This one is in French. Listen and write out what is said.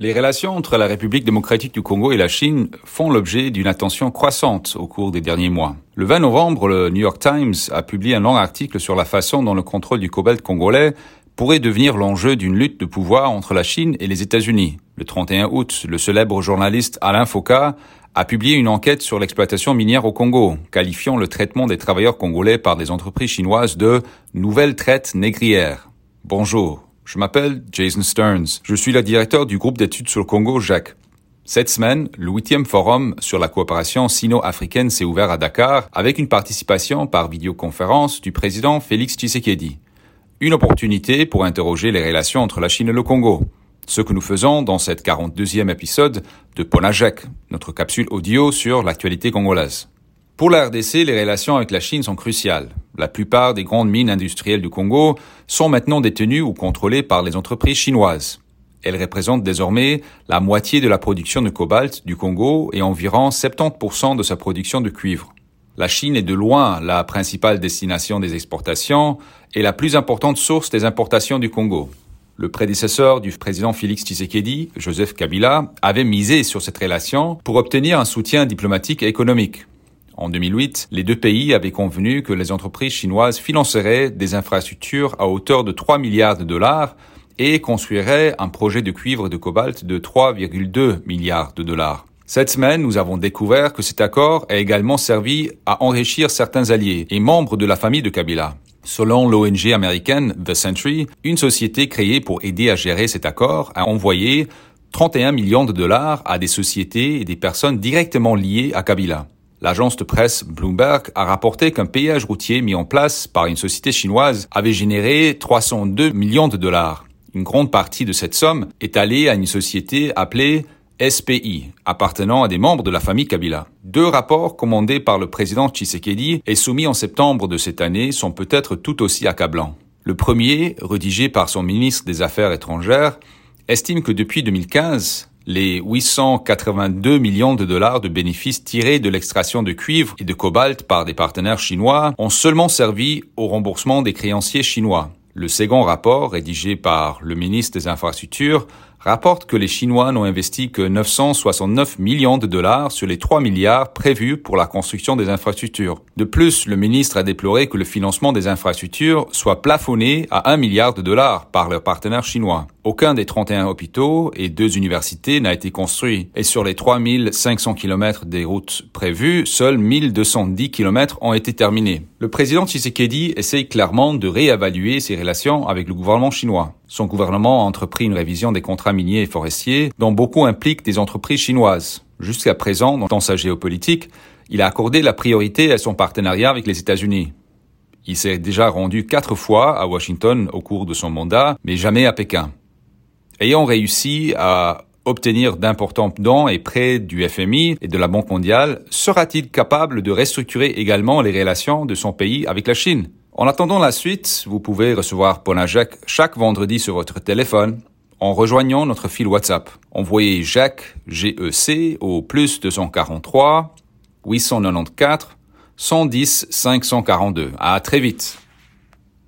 Les relations entre la République démocratique du Congo et la Chine font l'objet d'une attention croissante au cours des derniers mois. Le 20 novembre, le New York Times a publié un long article sur la façon dont le contrôle du cobalt congolais pourrait devenir l'enjeu d'une lutte de pouvoir entre la Chine et les États-Unis. Le 31 août, le célèbre journaliste Alain Foucault a publié une enquête sur l'exploitation minière au Congo, qualifiant le traitement des travailleurs congolais par des entreprises chinoises de nouvelle traite négrière. Bonjour. Je m'appelle Jason Stearns. Je suis le directeur du groupe d'études sur le Congo, Jacques. Cette semaine, le huitième forum sur la coopération sino-africaine s'est ouvert à Dakar avec une participation par vidéoconférence du président Félix Tshisekedi. Une opportunité pour interroger les relations entre la Chine et le Congo. Ce que nous faisons dans cette 42e épisode de Ponajek, notre capsule audio sur l'actualité congolaise. Pour la RDC, les relations avec la Chine sont cruciales. La plupart des grandes mines industrielles du Congo sont maintenant détenues ou contrôlées par les entreprises chinoises. Elles représentent désormais la moitié de la production de cobalt du Congo et environ 70% de sa production de cuivre. La Chine est de loin la principale destination des exportations et la plus importante source des importations du Congo. Le prédécesseur du président Félix Tshisekedi, Joseph Kabila, avait misé sur cette relation pour obtenir un soutien diplomatique et économique. En 2008, les deux pays avaient convenu que les entreprises chinoises financeraient des infrastructures à hauteur de 3 milliards de dollars et construiraient un projet de cuivre de cobalt de 3,2 milliards de dollars. Cette semaine, nous avons découvert que cet accord a également servi à enrichir certains alliés et membres de la famille de Kabila. Selon l'ONG américaine The Century, une société créée pour aider à gérer cet accord a envoyé 31 millions de dollars à des sociétés et des personnes directement liées à Kabila. L'agence de presse Bloomberg a rapporté qu'un péage routier mis en place par une société chinoise avait généré 302 millions de dollars. Une grande partie de cette somme est allée à une société appelée SPI, appartenant à des membres de la famille Kabila. Deux rapports commandés par le président Tshisekedi et soumis en septembre de cette année sont peut-être tout aussi accablants. Le premier, rédigé par son ministre des Affaires étrangères, estime que depuis 2015, les 882 millions de dollars de bénéfices tirés de l'extraction de cuivre et de cobalt par des partenaires chinois ont seulement servi au remboursement des créanciers chinois. Le second rapport, rédigé par le ministre des Infrastructures, rapporte que les Chinois n'ont investi que 969 millions de dollars sur les 3 milliards prévus pour la construction des infrastructures. De plus, le ministre a déploré que le financement des infrastructures soit plafonné à 1 milliard de dollars par leurs partenaires chinois. Aucun des 31 hôpitaux et deux universités n'a été construit. Et sur les 3500 km des routes prévues, seuls 1210 km ont été terminés. Le président Tshisekedi essaye clairement de réévaluer ses relations avec le gouvernement chinois. Son gouvernement a entrepris une révision des contrats miniers et forestiers, dont beaucoup impliquent des entreprises chinoises. Jusqu'à présent, dans sa géopolitique, il a accordé la priorité à son partenariat avec les États-Unis. Il s'est déjà rendu quatre fois à Washington au cours de son mandat, mais jamais à Pékin. Ayant réussi à obtenir d'importants dons et prêts du FMI et de la Banque mondiale, sera-t-il capable de restructurer également les relations de son pays avec la Chine? En attendant la suite, vous pouvez recevoir Ponajak chaque vendredi sur votre téléphone en rejoignant notre fil WhatsApp. Envoyez Jacques GEC au plus 243 894 110 542. À très vite.